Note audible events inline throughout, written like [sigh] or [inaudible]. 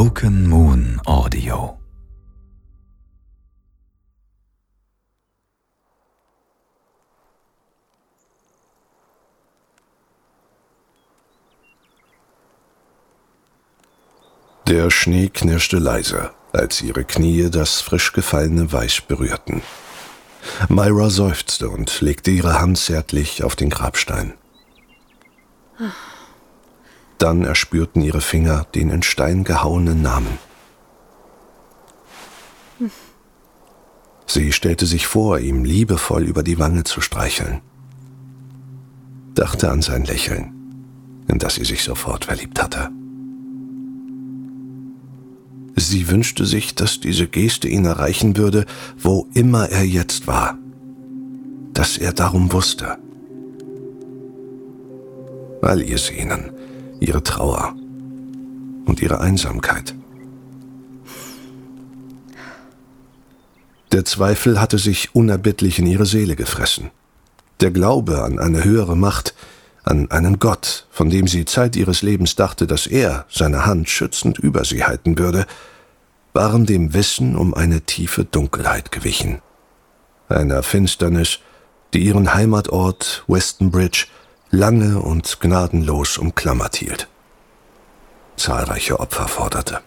Broken Moon Audio Der Schnee knirschte leise, als ihre Knie das frisch gefallene Weiß berührten. Myra seufzte und legte ihre Hand zärtlich auf den Grabstein. Dann erspürten ihre Finger den in Stein gehauenen Namen. Sie stellte sich vor, ihm liebevoll über die Wange zu streicheln. Dachte an sein Lächeln, in das sie sich sofort verliebt hatte. Sie wünschte sich, dass diese Geste ihn erreichen würde, wo immer er jetzt war. Dass er darum wusste. All ihr Sehnen, ihre Trauer und ihre Einsamkeit. Der Zweifel hatte sich unerbittlich in ihre Seele gefressen. Der Glaube an eine höhere Macht, an einen Gott, von dem sie Zeit ihres Lebens dachte, dass er seine Hand schützend über sie halten würde, waren dem Wissen um eine tiefe Dunkelheit gewichen. Einer Finsternis, die ihren Heimatort Westonbridge lange und gnadenlos umklammert hielt. Zahlreiche Opfer forderte.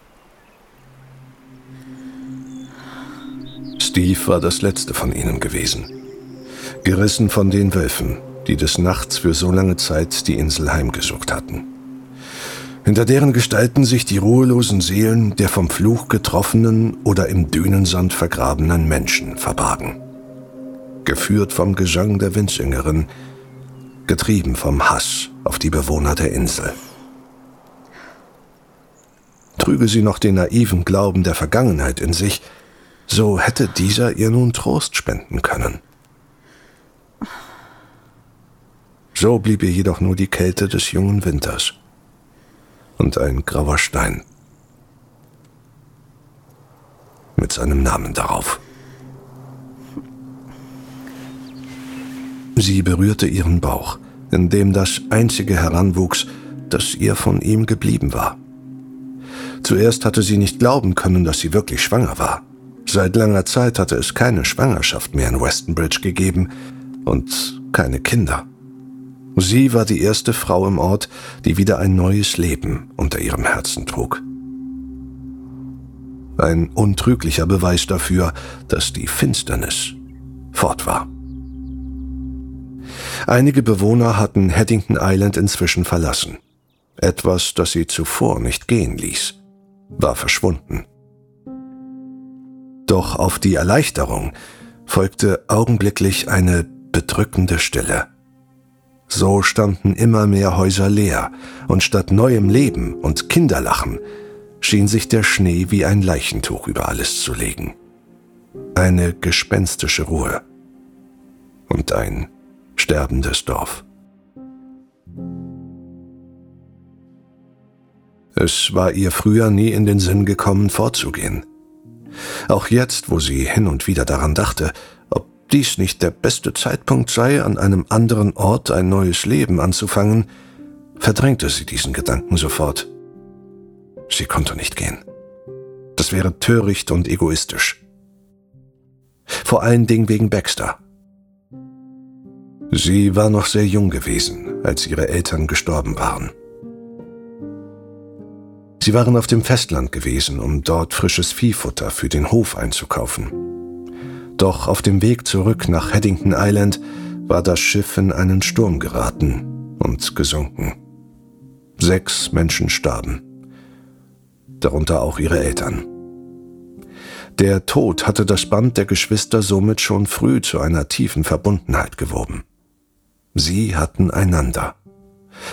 Steve war das letzte von ihnen gewesen. Gerissen von den Wölfen, die des Nachts für so lange Zeit die Insel heimgesucht hatten. Hinter deren Gestalten sich die ruhelosen Seelen der vom Fluch getroffenen oder im Dünensand vergrabenen Menschen verbargen. Geführt vom Gesang der Windsängerin, getrieben vom Hass auf die Bewohner der Insel. Trüge sie noch den naiven Glauben der Vergangenheit in sich, so hätte dieser ihr nun Trost spenden können. So blieb ihr jedoch nur die Kälte des jungen Winters und ein grauer Stein mit seinem Namen darauf. Sie berührte ihren Bauch, in dem das einzige heranwuchs, das ihr von ihm geblieben war. Zuerst hatte sie nicht glauben können, dass sie wirklich schwanger war. Seit langer Zeit hatte es keine Schwangerschaft mehr in Westonbridge gegeben und keine Kinder. Sie war die erste Frau im Ort, die wieder ein neues Leben unter ihrem Herzen trug. Ein untrüglicher Beweis dafür, dass die Finsternis fort war. Einige Bewohner hatten Haddington Island inzwischen verlassen. Etwas, das sie zuvor nicht gehen ließ, war verschwunden. Doch auf die Erleichterung folgte augenblicklich eine bedrückende Stille. So standen immer mehr Häuser leer, und statt neuem Leben und Kinderlachen schien sich der Schnee wie ein Leichentuch über alles zu legen. Eine gespenstische Ruhe und ein sterbendes Dorf. Es war ihr früher nie in den Sinn gekommen, vorzugehen. Auch jetzt, wo sie hin und wieder daran dachte, dies nicht der beste Zeitpunkt sei, an einem anderen Ort ein neues Leben anzufangen, verdrängte sie diesen Gedanken sofort. Sie konnte nicht gehen. Das wäre töricht und egoistisch. Vor allen Dingen wegen Baxter. Sie war noch sehr jung gewesen, als ihre Eltern gestorben waren. Sie waren auf dem Festland gewesen, um dort frisches Viehfutter für den Hof einzukaufen. Doch auf dem Weg zurück nach Haddington Island war das Schiff in einen Sturm geraten und gesunken. Sechs Menschen starben, darunter auch ihre Eltern. Der Tod hatte das Band der Geschwister somit schon früh zu einer tiefen Verbundenheit gewoben. Sie hatten einander.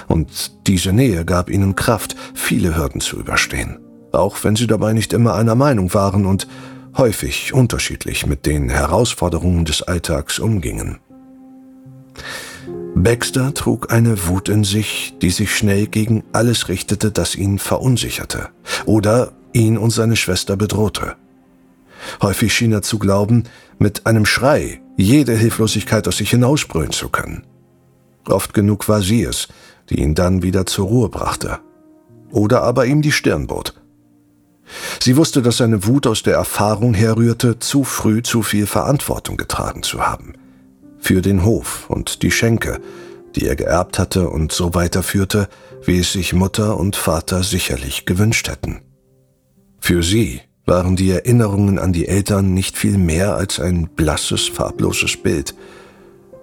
Und diese Nähe gab ihnen Kraft, viele Hürden zu überstehen, auch wenn sie dabei nicht immer einer Meinung waren und häufig unterschiedlich mit den Herausforderungen des Alltags umgingen. Baxter trug eine Wut in sich, die sich schnell gegen alles richtete, das ihn verunsicherte oder ihn und seine Schwester bedrohte. Häufig schien er zu glauben, mit einem Schrei jede Hilflosigkeit aus sich hinausbrüllen zu können. Oft genug war sie es, die ihn dann wieder zur Ruhe brachte. Oder aber ihm die Stirn bot. Sie wusste, dass seine Wut aus der Erfahrung herrührte, zu früh zu viel Verantwortung getragen zu haben. Für den Hof und die Schenke, die er geerbt hatte und so weiterführte, wie es sich Mutter und Vater sicherlich gewünscht hätten. Für sie waren die Erinnerungen an die Eltern nicht viel mehr als ein blasses, farbloses Bild,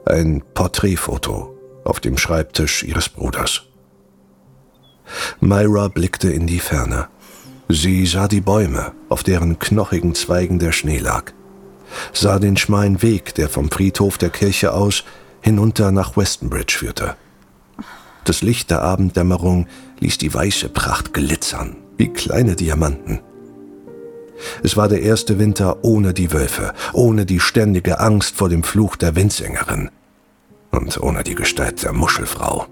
ein Porträtfoto auf dem Schreibtisch ihres Bruders. Myra blickte in die Ferne. Sie sah die Bäume, auf deren knochigen Zweigen der Schnee lag, sah den schmalen Weg, der vom Friedhof der Kirche aus hinunter nach Westonbridge führte. Das Licht der Abenddämmerung ließ die weiße Pracht glitzern, wie kleine Diamanten. Es war der erste Winter ohne die Wölfe, ohne die ständige Angst vor dem Fluch der Windsängerin und ohne die Gestalt der Muschelfrau.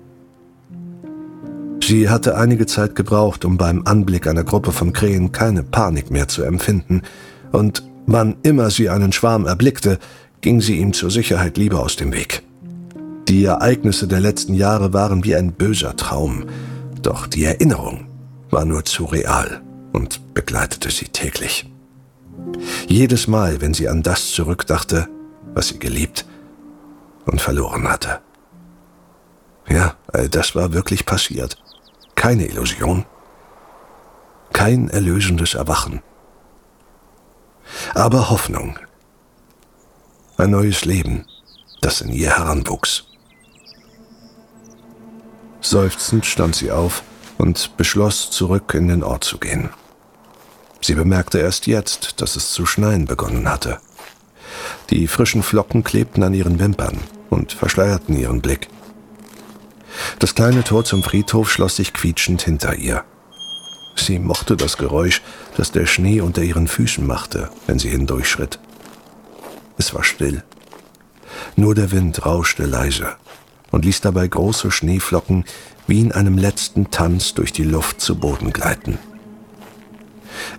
Sie hatte einige Zeit gebraucht, um beim Anblick einer Gruppe von Krähen keine Panik mehr zu empfinden, und wann immer sie einen Schwarm erblickte, ging sie ihm zur Sicherheit lieber aus dem Weg. Die Ereignisse der letzten Jahre waren wie ein böser Traum, doch die Erinnerung war nur zu real und begleitete sie täglich. Jedes Mal, wenn sie an das zurückdachte, was sie geliebt und verloren hatte. Ja, all das war wirklich passiert. Keine Illusion. Kein erlösendes Erwachen. Aber Hoffnung. Ein neues Leben, das in ihr heranwuchs. Seufzend stand sie auf und beschloss, zurück in den Ort zu gehen. Sie bemerkte erst jetzt, dass es zu schneien begonnen hatte. Die frischen Flocken klebten an ihren Wimpern und verschleierten ihren Blick. Das kleine Tor zum Friedhof schloss sich quietschend hinter ihr. Sie mochte das Geräusch, das der Schnee unter ihren Füßen machte, wenn sie hindurchschritt. Es war still. Nur der Wind rauschte leise und ließ dabei große Schneeflocken wie in einem letzten Tanz durch die Luft zu Boden gleiten.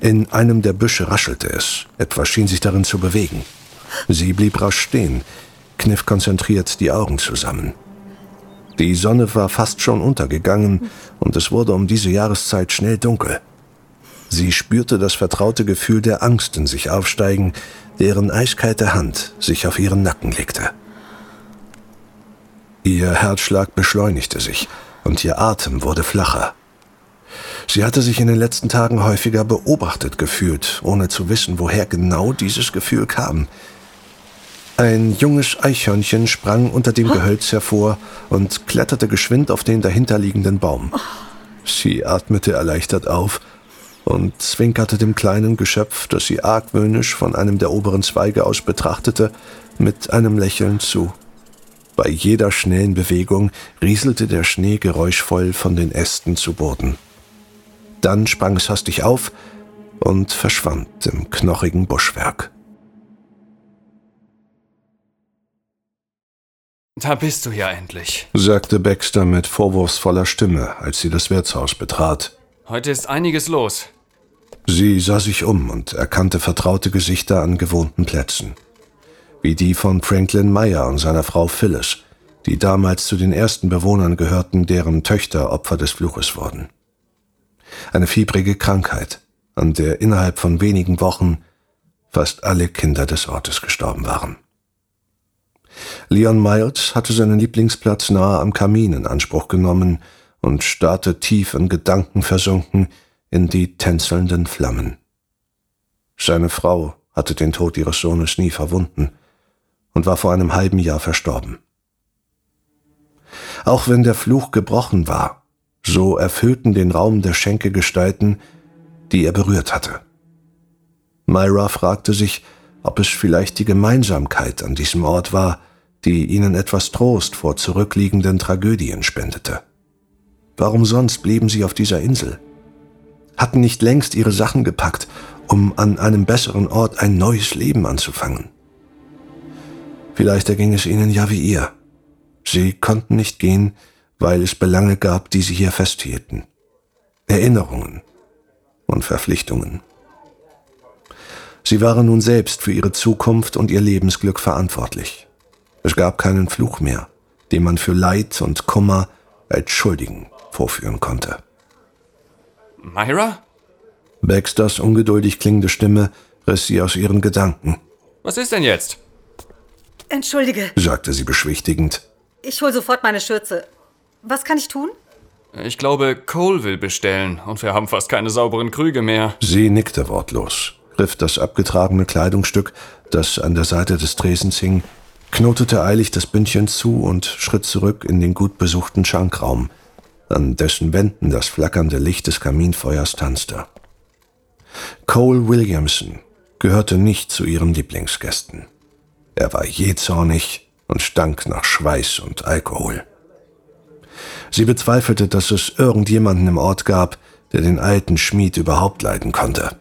In einem der Büsche raschelte es, etwas schien sich darin zu bewegen. Sie blieb rasch stehen, kniff konzentriert die Augen zusammen. Die Sonne war fast schon untergegangen und es wurde um diese Jahreszeit schnell dunkel. Sie spürte das vertraute Gefühl der Angst in sich aufsteigen, deren eiskalte Hand sich auf ihren Nacken legte. Ihr Herzschlag beschleunigte sich und ihr Atem wurde flacher. Sie hatte sich in den letzten Tagen häufiger beobachtet gefühlt, ohne zu wissen, woher genau dieses Gefühl kam. Ein junges Eichhörnchen sprang unter dem Gehölz hervor und kletterte geschwind auf den dahinterliegenden Baum. Sie atmete erleichtert auf und zwinkerte dem kleinen Geschöpf, das sie argwöhnisch von einem der oberen Zweige aus betrachtete, mit einem Lächeln zu. Bei jeder schnellen Bewegung rieselte der Schnee geräuschvoll von den Ästen zu Boden. Dann sprang es hastig auf und verschwand im knochigen Buschwerk. Da bist du ja endlich, sagte Baxter mit vorwurfsvoller Stimme, als sie das Wirtshaus betrat. Heute ist einiges los. Sie sah sich um und erkannte vertraute Gesichter an gewohnten Plätzen. Wie die von Franklin Meyer und seiner Frau Phyllis, die damals zu den ersten Bewohnern gehörten, deren Töchter Opfer des Fluches wurden. Eine fiebrige Krankheit, an der innerhalb von wenigen Wochen fast alle Kinder des Ortes gestorben waren. Leon Miles hatte seinen Lieblingsplatz nahe am Kamin in Anspruch genommen und starrte tief in Gedanken versunken in die tänzelnden Flammen. Seine Frau hatte den Tod ihres Sohnes nie verwunden und war vor einem halben Jahr verstorben. Auch wenn der Fluch gebrochen war, so erfüllten den Raum der Schenke Gestalten, die er berührt hatte. Myra fragte sich, ob es vielleicht die Gemeinsamkeit an diesem Ort war, die ihnen etwas Trost vor zurückliegenden Tragödien spendete. Warum sonst blieben sie auf dieser Insel? Hatten nicht längst ihre Sachen gepackt, um an einem besseren Ort ein neues Leben anzufangen? Vielleicht erging es ihnen ja wie ihr. Sie konnten nicht gehen, weil es Belange gab, die sie hier festhielten. Erinnerungen und Verpflichtungen. Sie waren nun selbst für ihre Zukunft und ihr Lebensglück verantwortlich. Es gab keinen Fluch mehr, den man für Leid und Kummer als Schuldigen vorführen konnte. Myra? Baxters ungeduldig klingende Stimme riss sie aus ihren Gedanken. Was ist denn jetzt? Entschuldige, sagte sie beschwichtigend. ich hol sofort meine Schürze. Was kann ich tun? Ich glaube, Cole will bestellen und wir haben fast keine sauberen Krüge mehr. Sie nickte wortlos, griff das abgetragene Kleidungsstück, das an der Seite des Tresens hing, knotete eilig das Bündchen zu und schritt zurück in den gut besuchten Schankraum, an dessen Wänden das flackernde Licht des Kaminfeuers tanzte. Cole Williamson gehörte nicht zu ihren Lieblingsgästen. Er war jähzornig und stank nach Schweiß und Alkohol. Sie bezweifelte, dass es irgendjemanden im Ort gab, der den alten Schmied überhaupt leiden konnte.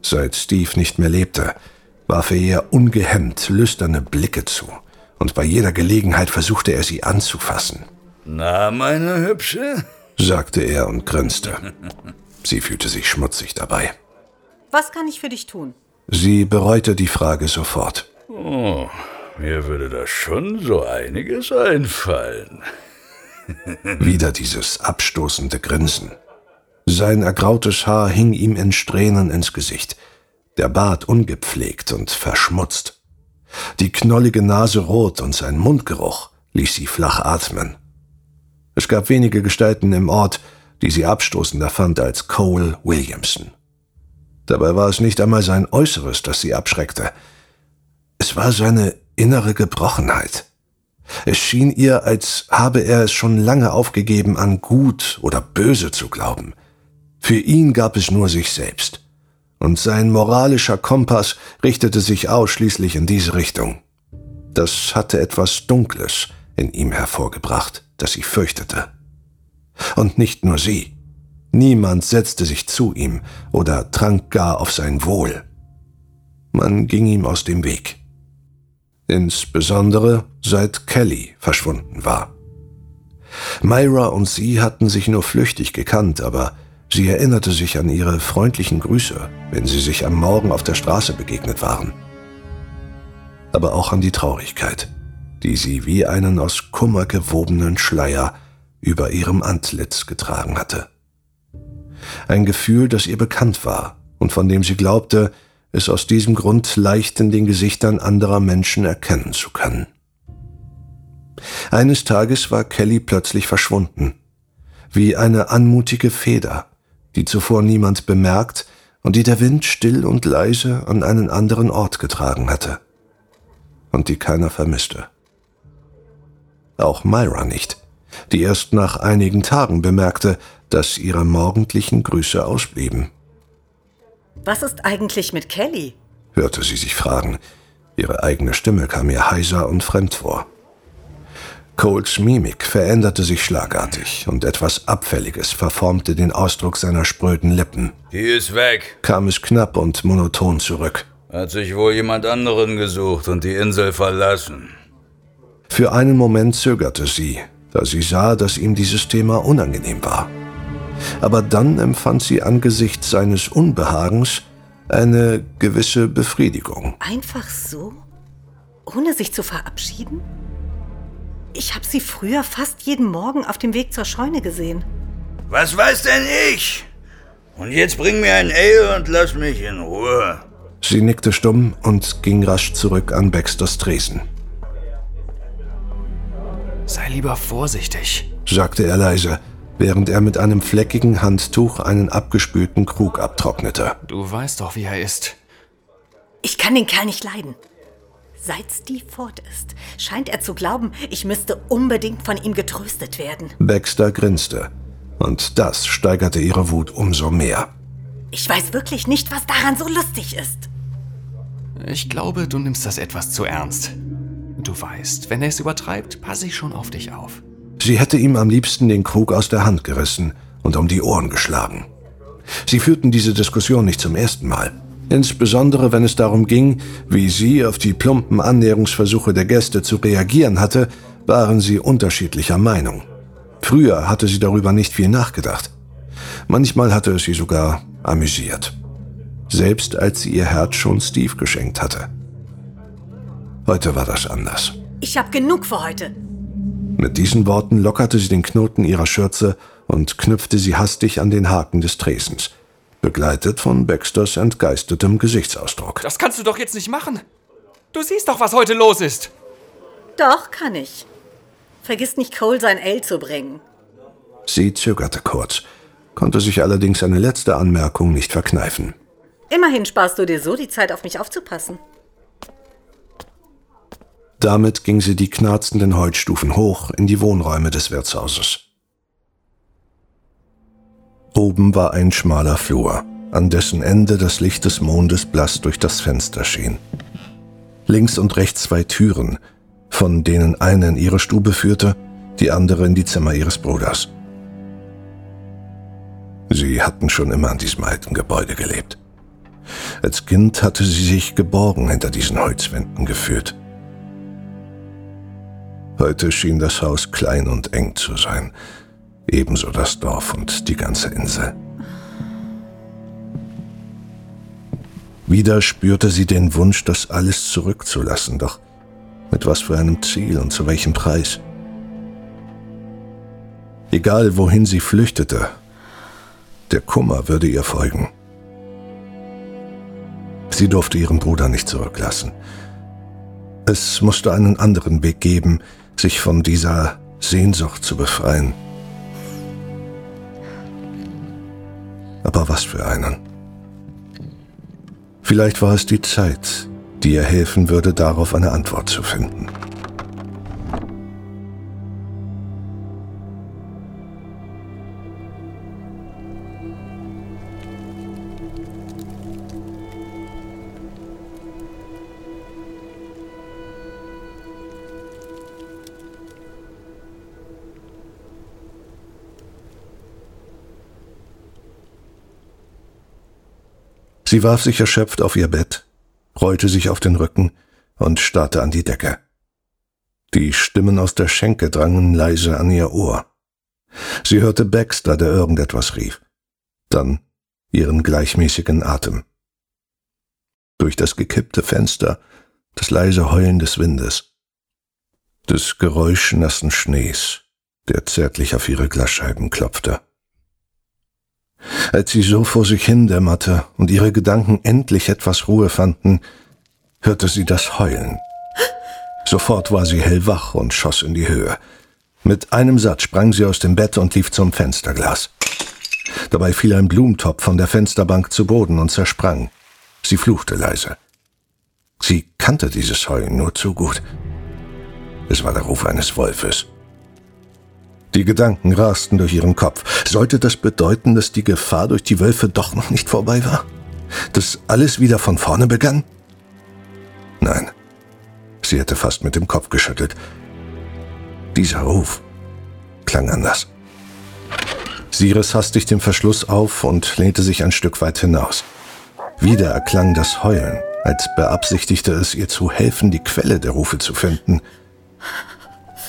Seit Steve nicht mehr lebte, warf er ihr ungehemmt lüsterne Blicke zu, und bei jeder Gelegenheit versuchte er sie anzufassen, Na, meine Hübsche? sagte er und grinste. Sie fühlte sich schmutzig dabei. Was kann ich für dich tun? Sie bereute die Frage sofort. Oh, mir würde da schon so einiges einfallen. Wieder dieses abstoßende Grinsen. Sein ergrautes Haar hing ihm in Strähnen ins Gesicht, der Bart ungepflegt und verschmutzt. Die knollige Nase rot und sein Mundgeruch ließ sie flach atmen. Es gab wenige Gestalten im Ort, die sie abstoßender fand als Cole Williamson. Dabei war es nicht einmal sein Äußeres, das sie abschreckte. Es war seine innere Gebrochenheit. Es schien ihr, als habe er es schon lange aufgegeben, an gut oder böse zu glauben. Für ihn gab es nur sich selbst. Und sein moralischer Kompass richtete sich ausschließlich in diese Richtung. Das hatte etwas Dunkles in ihm hervorgebracht, das sie fürchtete. Und nicht nur sie. Niemand setzte sich zu ihm oder trank gar auf sein Wohl. Man ging ihm aus dem Weg. Insbesondere seit Kelly verschwunden war. Myra und sie hatten sich nur flüchtig gekannt, aber sie erinnerte sich an ihre freundlichen Grüße, wenn sie sich am Morgen auf der Straße begegnet waren. Aber auch an die Traurigkeit, die sie wie einen aus Kummer gewobenen Schleier über ihrem Antlitz getragen hatte. Ein Gefühl, das ihr bekannt war und von dem sie glaubte, es aus diesem Grund leicht in den Gesichtern anderer Menschen erkennen zu können. Eines Tages war Kelly plötzlich verschwunden, wie eine anmutige Feder, die zuvor niemand bemerkt und die der Wind still und leise an einen anderen Ort getragen hatte und die keiner vermisste. Auch Myra nicht, die erst nach einigen Tagen bemerkte, dass ihre morgendlichen Grüße ausblieben. Was ist eigentlich mit Kelly? hörte sie sich fragen. Ihre eigene Stimme kam ihr heiser und fremd vor. Coles Mimik veränderte sich schlagartig und etwas Abfälliges verformte den Ausdruck seiner spröden Lippen. Die ist weg. Kam es knapp und monoton zurück. Hat sich wohl jemand anderen gesucht und die Insel verlassen. Für einen Moment zögerte sie, da sie sah, dass ihm dieses Thema unangenehm war. Aber dann empfand sie angesichts seines Unbehagens eine gewisse Befriedigung. Einfach so? Ohne sich zu verabschieden? Ich habe sie früher fast jeden Morgen auf dem Weg zur Scheune gesehen. Was weiß denn ich? Und jetzt bring mir ein Ale und lass mich in Ruhe. Sie nickte stumm und ging rasch zurück an Baxters Tresen, Sei lieber vorsichtig. sagte er leise, während er mit einem fleckigen Handtuch einen abgespülten Krug abtrocknete. Du weißt doch, wie er ist. Ich kann den Kerl nicht leiden. Seit Steve fort ist, scheint er zu glauben, ich müsste unbedingt von ihm getröstet werden. Baxter grinste, und das steigerte ihre Wut umso mehr. Ich weiß wirklich nicht, was daran so lustig ist. Ich glaube, du nimmst das etwas zu ernst. Du weißt, wenn er es übertreibt, passe ich schon auf dich auf. Sie hätte ihm am liebsten den Krug aus der Hand gerissen und um die Ohren geschlagen. Sie führten diese Diskussion nicht zum ersten Mal. Insbesondere wenn es darum ging, wie sie auf die plumpen Annäherungsversuche der Gäste zu reagieren hatte, waren sie unterschiedlicher Meinung. Früher hatte sie darüber nicht viel nachgedacht. Manchmal hatte es sie sogar amüsiert. Selbst als sie ihr Herz schon Steve geschenkt hatte. Heute war das anders. Ich hab genug für heute. Mit diesen Worten lockerte sie den Knoten ihrer Schürze und knüpfte sie hastig an den Haken des Tresens, begleitet von Baxters entgeistetem Gesichtsausdruck. Das kannst du doch jetzt nicht machen. Du siehst doch, was heute los ist. Doch, kann ich. Vergiss nicht, Cole sein Ale zu bringen. Sie zögerte kurz, konnte sich allerdings eine letzte Anmerkung nicht verkneifen. Immerhin sparst du dir so die Zeit, auf mich aufzupassen. Damit ging sie die knarzenden Holzstufen hoch in die Wohnräume des Wirtshauses. Oben war ein schmaler Flur, an dessen Ende das Licht des Mondes blass durch das Fenster schien. Links und rechts zwei Türen, von denen eine in ihre Stube führte, die andere in die Zimmer ihres Bruders. Sie hatten schon immer an diesem alten Gebäude gelebt. Als Kind hatte sie sich geborgen hinter diesen Holzwänden gefühlt. Heute schien das Haus klein und eng zu sein, ebenso das Dorf und die ganze Insel. Wieder spürte sie den Wunsch, das alles zurückzulassen, doch mit was für einem Ziel und zu welchem Preis. Egal wohin sie flüchtete, der Kummer würde ihr folgen. Sie durfte ihren Bruder nicht zurücklassen. Es musste einen anderen Weg geben, sich von dieser Sehnsucht zu befreien. Aber was für einen? Vielleicht war es die Zeit, die ihr helfen würde, darauf eine Antwort zu finden. Sie warf sich erschöpft auf ihr Bett, rollte sich auf den Rücken und starrte an die Decke. Die Stimmen aus der Schenke drangen leise an ihr Ohr. Sie hörte Baxter, der irgendetwas rief. Dann ihren gleichmäßigen Atem. Durch das gekippte Fenster das leise Heulen des Windes, das Geräusch nassen Schnees, der zärtlich auf ihre Glasscheiben klopfte. Als sie so vor sich hindämmerte und ihre Gedanken endlich etwas Ruhe fanden, hörte sie das Heulen. Sofort war sie hellwach und schoss in die Höhe. Mit einem Satz sprang sie aus dem Bett und lief zum Fensterglas. Dabei fiel ein Blumentopf von der Fensterbank zu Boden und zersprang. Sie fluchte leise. Sie kannte dieses Heulen nur zu gut. Es war der Ruf eines Wolfes. Die Gedanken rasten durch ihren Kopf. Sollte das bedeuten, dass die Gefahr durch die Wölfe doch noch nicht vorbei war? Dass alles wieder von vorne begann? Nein. Sie hätte fast mit dem Kopf geschüttelt. Dieser Ruf klang anders. Sie riss hastig den Verschluss auf und lehnte sich ein Stück weit hinaus. Wieder erklang das Heulen, als beabsichtigte es ihr zu helfen, die Quelle der Rufe zu finden.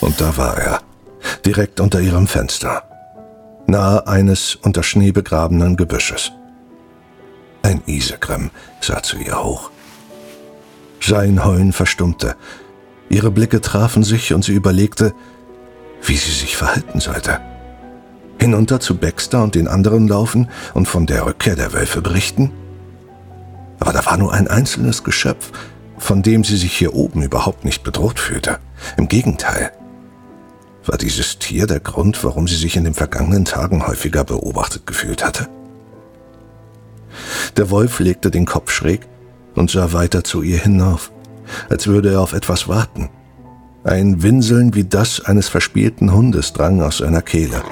Und da war er direkt unter ihrem Fenster, nahe eines unter Schnee begrabenen Gebüsches. Ein Isegrim sah zu ihr hoch. Sein Heulen verstummte. Ihre Blicke trafen sich und sie überlegte, wie sie sich verhalten sollte. Hinunter zu Baxter und den anderen laufen und von der Rückkehr der Wölfe berichten? Aber da war nur ein einzelnes Geschöpf, von dem sie sich hier oben überhaupt nicht bedroht fühlte. Im Gegenteil. War dieses Tier der Grund, warum sie sich in den vergangenen Tagen häufiger beobachtet gefühlt hatte? Der Wolf legte den Kopf schräg und sah weiter zu ihr hinauf, als würde er auf etwas warten. Ein Winseln wie das eines verspielten Hundes drang aus seiner Kehle.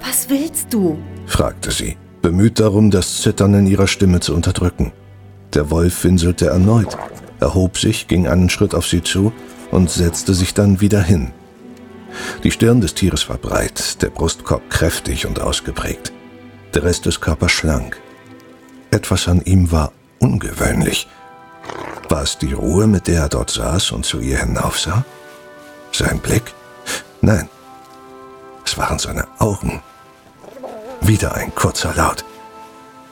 Was willst du? fragte sie, bemüht darum, das Zittern in ihrer Stimme zu unterdrücken. Der Wolf winselte erneut, erhob sich, ging einen Schritt auf sie zu und setzte sich dann wieder hin. Die Stirn des Tieres war breit, der Brustkorb kräftig und ausgeprägt, der Rest des Körpers schlank. Etwas an ihm war ungewöhnlich. War es die Ruhe, mit der er dort saß und zu ihr hinaufsah? Sein Blick? Nein, es waren seine Augen. Wieder ein kurzer Laut,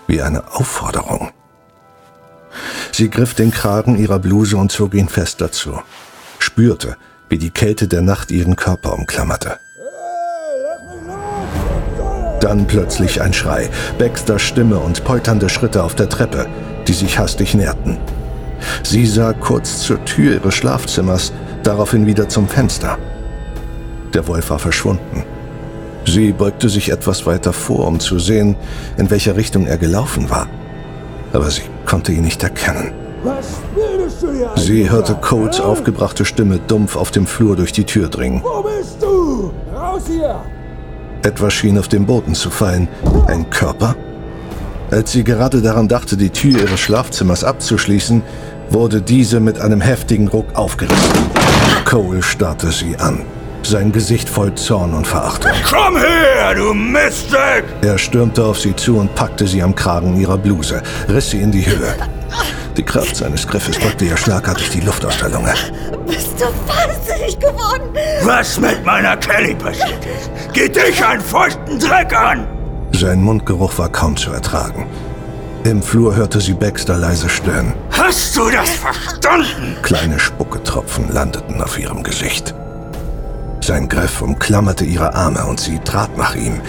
wie eine Aufforderung. Sie griff den Kragen ihrer Bluse und zog ihn fest dazu, spürte, wie die Kälte der Nacht ihren Körper umklammerte. Dann plötzlich ein Schrei, Baxters Stimme und polternde Schritte auf der Treppe, die sich hastig näherten. Sie sah kurz zur Tür ihres Schlafzimmers, daraufhin wieder zum Fenster. Der Wolf war verschwunden. Sie beugte sich etwas weiter vor, um zu sehen, in welcher Richtung er gelaufen war. Aber sie konnte ihn nicht erkennen. Was? Sie hörte? Coles aufgebrachte Stimme dumpf auf dem Flur durch die Tür dringen. Wo bist du? Raus hier! Etwas schien auf den Boden zu fallen. Ein Körper? Als sie gerade daran dachte, die Tür ihres Schlafzimmers abzuschließen, wurde diese mit einem heftigen Ruck aufgerissen. Cole starrte sie an, sein Gesicht voll Zorn und Verachtung. Komm her, du Miststück! Er stürmte auf sie zu und packte sie am Kragen ihrer Bluse, riss sie in die Höhe. Die Kraft seines Griffes drückte ihr schlagartig die Luft aus der Lunge. Bist du wahnsinnig geworden? Was mit meiner Kelly passiert ist, geht dich einen feuchten Dreck an! Sein Mundgeruch war kaum zu ertragen. Im Flur hörte sie Baxter leise stöhnen. Hast du das verstanden? Kleine Spucketropfen landeten auf ihrem Gesicht. Sein Griff umklammerte ihre Arme und sie trat nach ihm.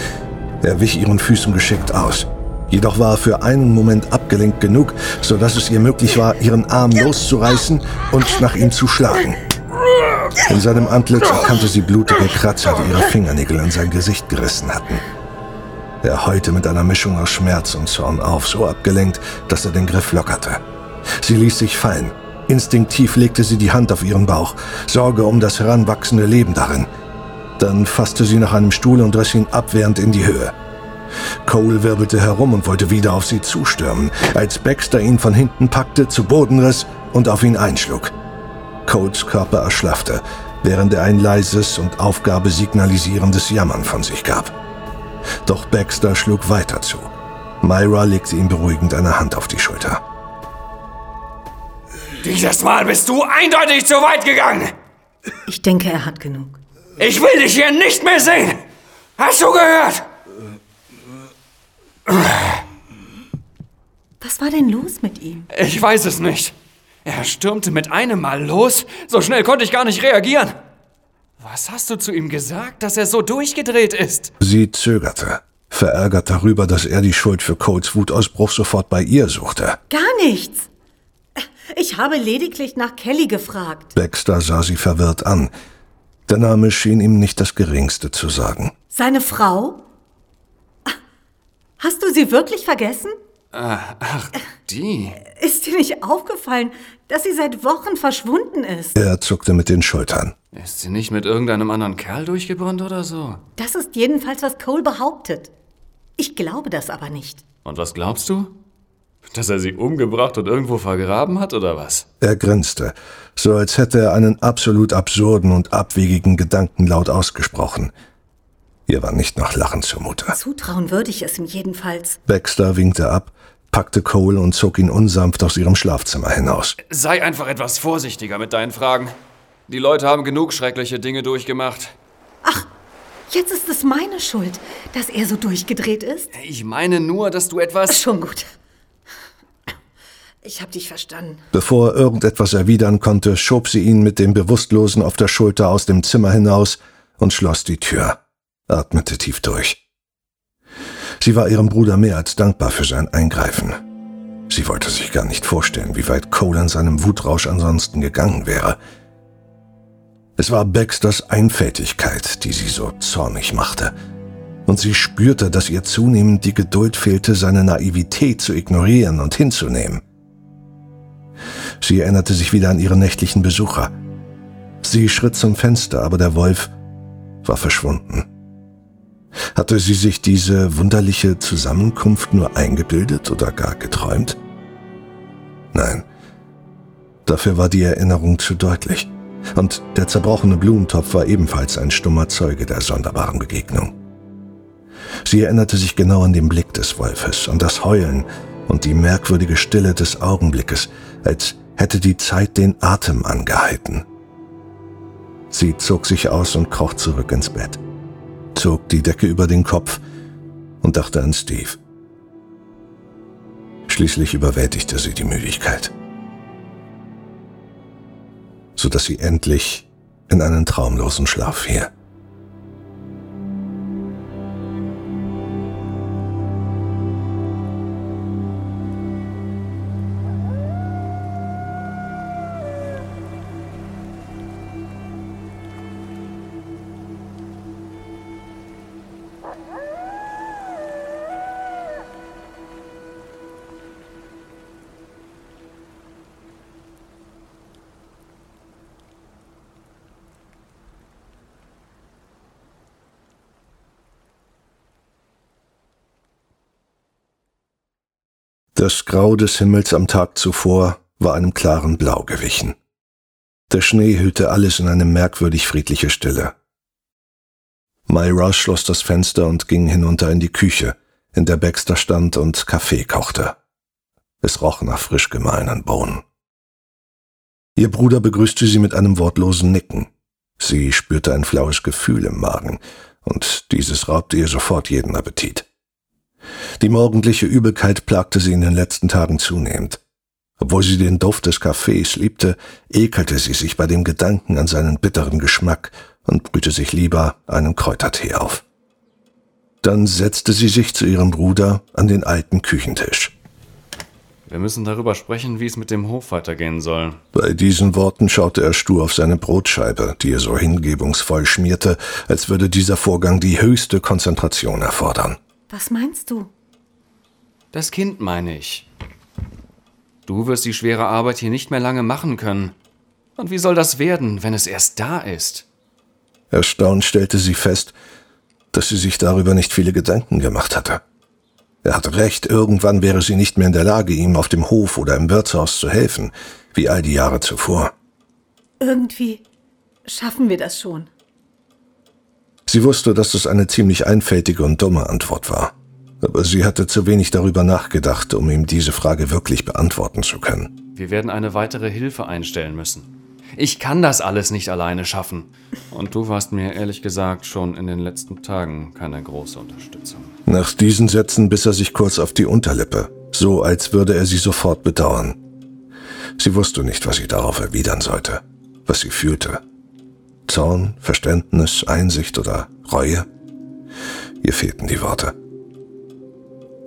Er wich ihren Füßen geschickt aus. Jedoch war er für einen Moment abgelenkt genug, sodass es ihr möglich war, ihren Arm loszureißen und nach ihm zu schlagen. In seinem Antlitz erkannte sie blutige Kratzer, die ihre Fingernägel an sein Gesicht gerissen hatten. Er heulte mit einer Mischung aus Schmerz und Zorn auf, so abgelenkt, dass er den Griff lockerte. Sie ließ sich fallen. Instinktiv legte sie die Hand auf ihren Bauch, Sorge um das heranwachsende Leben darin. Dann fasste sie nach einem Stuhl und riss ihn abwehrend in die Höhe. Cole wirbelte herum und wollte wieder auf sie zustürmen, als Baxter ihn von hinten packte, zu Boden riss und auf ihn einschlug. Coles Körper erschlaffte, während er ein leises und Aufgabe signalisierendes Jammern von sich gab. Doch Baxter schlug weiter zu. Myra legte ihm beruhigend eine Hand auf die Schulter. Dieses Mal bist du eindeutig zu weit gegangen. Ich denke, er hat genug. Ich will dich hier nicht mehr sehen. Hast du gehört? Was war denn los mit ihm? Ich weiß es nicht. Er stürmte mit einem Mal los. So schnell konnte ich gar nicht reagieren. Was hast du zu ihm gesagt, dass er so durchgedreht ist? Sie zögerte, verärgert darüber, dass er die Schuld für Coles Wutausbruch sofort bei ihr suchte. Gar nichts. Ich habe lediglich nach Kelly gefragt. Baxter sah sie verwirrt an. Der Name schien ihm nicht das geringste zu sagen. Seine Frau? Hast du sie wirklich vergessen? Ach, die. Ist dir nicht aufgefallen, dass sie seit Wochen verschwunden ist? Er zuckte mit den Schultern. Ist sie nicht mit irgendeinem anderen Kerl durchgebrannt oder so? Das ist jedenfalls, was Cole behauptet. Ich glaube das aber nicht. Und was glaubst du? Dass er sie umgebracht und irgendwo vergraben hat oder was? Er grinste, so als hätte er einen absolut absurden und abwegigen Gedanken laut ausgesprochen. Ihr war nicht nach Lachen zumute. Zutrauen würde ich es ihm jedenfalls. Baxter winkte ab, packte Cole und zog ihn unsanft aus ihrem Schlafzimmer hinaus. Sei einfach etwas vorsichtiger mit deinen Fragen. Die Leute haben genug schreckliche Dinge durchgemacht. Jetzt ist es meine Schuld, dass er so durchgedreht ist. Ich meine nur, dass du etwas... Schon gut. Ich hab dich verstanden. Bevor er irgendetwas erwidern konnte, schob sie ihn mit dem Bewusstlosen auf der Schulter aus dem Zimmer hinaus und schloss die Tür, atmete tief durch. Sie war ihrem Bruder mehr als dankbar für sein Eingreifen. Sie wollte sich gar nicht vorstellen, wie weit Cole in seinem Wutrausch ansonsten gegangen wäre. Es war Baxters Einfältigkeit, die sie so zornig machte. Und sie spürte, dass ihr zunehmend die Geduld fehlte, seine Naivität zu ignorieren und hinzunehmen. Sie erinnerte sich wieder an ihre nächtlichen Besucher. Sie schritt zum Fenster, aber der Wolf war verschwunden. Hatte sie sich diese wunderliche Zusammenkunft nur eingebildet oder gar geträumt? Nein, dafür war die Erinnerung zu deutlich. Und der zerbrochene Blumentopf war ebenfalls ein stummer Zeuge der sonderbaren Begegnung. Sie erinnerte sich genau an den Blick des Wolfes, an das Heulen und die merkwürdige Stille des Augenblickes, als hätte die Zeit den Atem angehalten. Sie zog sich aus und kroch zurück ins Bett, zog die Decke über den Kopf und dachte an Steve. Schließlich überwältigte sie die Müdigkeit, so dass sie endlich in einen traumlosen Schlaf fiel. Das Grau des Himmels am Tag zuvor war einem klaren Blau gewichen. Der Schnee hüllte alles in eine merkwürdig friedliche Stille. Myra schloss das Fenster und ging hinunter in die Küche, in der Baxter stand und Kaffee kochte. Es roch nach frisch gemahlenen Bohnen. Ihr Bruder begrüßte sie mit einem wortlosen Nicken. Sie spürte ein flaues Gefühl im Magen, und dieses raubte ihr sofort jeden Appetit. Die morgendliche Übelkeit plagte sie in den letzten Tagen zunehmend. Obwohl sie den Duft des Kaffees liebte, ekelte sie sich bei dem Gedanken an seinen bitteren Geschmack und brühte sich lieber einen Kräutertee auf. Dann setzte sie sich zu ihrem Bruder an den alten Küchentisch. Wir müssen darüber sprechen, wie es mit dem Hof weitergehen soll. Bei diesen Worten schaute er stur auf seine Brotscheibe, die er so hingebungsvoll schmierte, als würde dieser Vorgang die höchste Konzentration erfordern. Was meinst du? Das Kind meine ich. Du wirst die schwere Arbeit hier nicht mehr lange machen können. Und wie soll das werden, wenn es erst da ist? Erstaunt stellte sie fest, dass sie sich darüber nicht viele Gedanken gemacht hatte. Er hatte recht, irgendwann wäre sie nicht mehr in der Lage, ihm auf dem Hof oder im Wirtshaus zu helfen, wie all die Jahre zuvor. Irgendwie schaffen wir das schon. Sie wusste, dass es eine ziemlich einfältige und dumme Antwort war. Aber sie hatte zu wenig darüber nachgedacht, um ihm diese Frage wirklich beantworten zu können. Wir werden eine weitere Hilfe einstellen müssen. Ich kann das alles nicht alleine schaffen. Und du warst mir ehrlich gesagt schon in den letzten Tagen keine große Unterstützung. Nach diesen Sätzen biss er sich kurz auf die Unterlippe, so als würde er sie sofort bedauern. Sie wusste nicht, was sie darauf erwidern sollte, was sie fühlte. Zorn, Verständnis, Einsicht oder Reue? Ihr fehlten die Worte.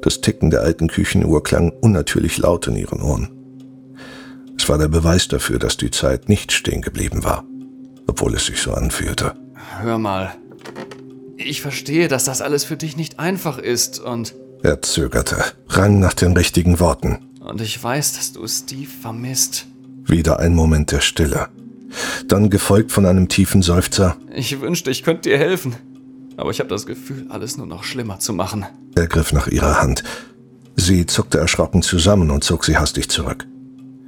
Das Ticken der alten Küchenuhr klang unnatürlich laut in ihren Ohren. Es war der Beweis dafür, dass die Zeit nicht stehen geblieben war, obwohl es sich so anfühlte. Hör mal. Ich verstehe, dass das alles für dich nicht einfach ist und. Er zögerte, rang nach den richtigen Worten. Und ich weiß, dass du Steve vermisst. Wieder ein Moment der Stille. Dann gefolgt von einem tiefen Seufzer. Ich wünschte, ich könnte dir helfen. Aber ich habe das Gefühl, alles nur noch schlimmer zu machen. Er griff nach ihrer Hand. Sie zuckte erschrocken zusammen und zog sie hastig zurück.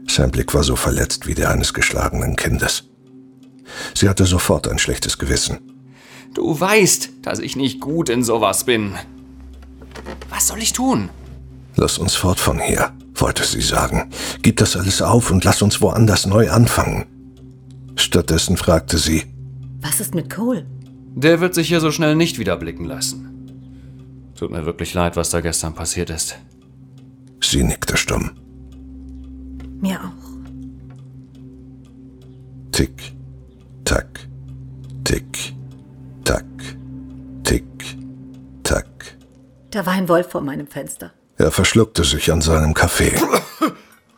Sein Blick war so verletzt wie der eines geschlagenen Kindes. Sie hatte sofort ein schlechtes Gewissen. Du weißt, dass ich nicht gut in sowas bin. Was soll ich tun? Lass uns fort von hier, wollte sie sagen. Gib das alles auf und lass uns woanders neu anfangen. Stattdessen fragte sie, Was ist mit Cole? Der wird sich hier so schnell nicht wieder blicken lassen. Tut mir wirklich leid, was da gestern passiert ist. Sie nickte stumm. Mir auch. Tick, tack, tick, tack, tick, tack. Da war ein Wolf vor meinem Fenster. Er verschluckte sich an seinem Kaffee.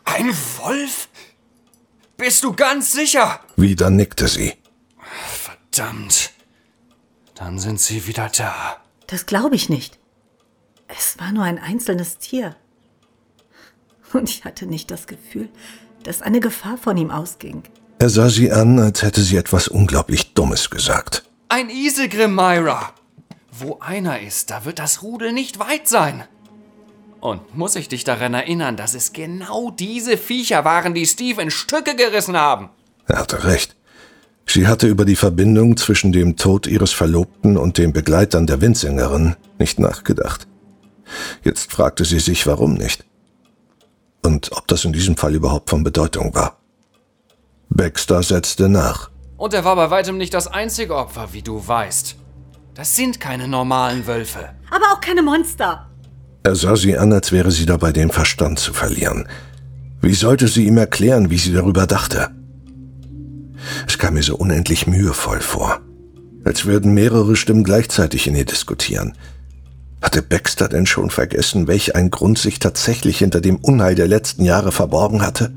Ein Wolf? Bist du ganz sicher? Wieder nickte sie. Verdammt. Dann sind sie wieder da. Das glaube ich nicht. Es war nur ein einzelnes Tier. Und ich hatte nicht das Gefühl, dass eine Gefahr von ihm ausging. Er sah sie an, als hätte sie etwas unglaublich Dummes gesagt. Ein Isegrim, Myra. Wo einer ist, da wird das Rudel nicht weit sein. Und muss ich dich daran erinnern, dass es genau diese Viecher waren, die Steve in Stücke gerissen haben? Er hatte recht. Sie hatte über die Verbindung zwischen dem Tod ihres Verlobten und den Begleitern der Windsängerin nicht nachgedacht. Jetzt fragte sie sich, warum nicht. Und ob das in diesem Fall überhaupt von Bedeutung war. Baxter setzte nach. Und er war bei weitem nicht das einzige Opfer, wie du weißt. Das sind keine normalen Wölfe. Aber auch keine Monster. Er sah sie an, als wäre sie dabei, den Verstand zu verlieren. Wie sollte sie ihm erklären, wie sie darüber dachte? Es kam mir so unendlich mühevoll vor, als würden mehrere Stimmen gleichzeitig in ihr diskutieren. Hatte Baxter denn schon vergessen, welch ein Grund sich tatsächlich hinter dem Unheil der letzten Jahre verborgen hatte?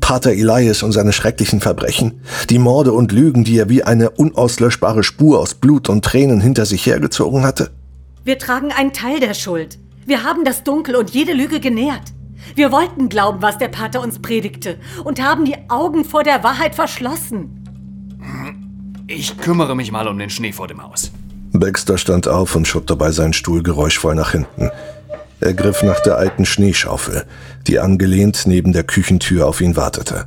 Pater Elias und seine schrecklichen Verbrechen, die Morde und Lügen, die er wie eine unauslöschbare Spur aus Blut und Tränen hinter sich hergezogen hatte? Wir tragen einen Teil der Schuld. Wir haben das Dunkel und jede Lüge genährt. Wir wollten glauben, was der Pater uns predigte und haben die Augen vor der Wahrheit verschlossen. Ich kümmere mich mal um den Schnee vor dem Haus. Baxter stand auf und schob dabei seinen Stuhl geräuschvoll nach hinten. Er griff nach der alten Schneeschaufel, die angelehnt neben der Küchentür auf ihn wartete.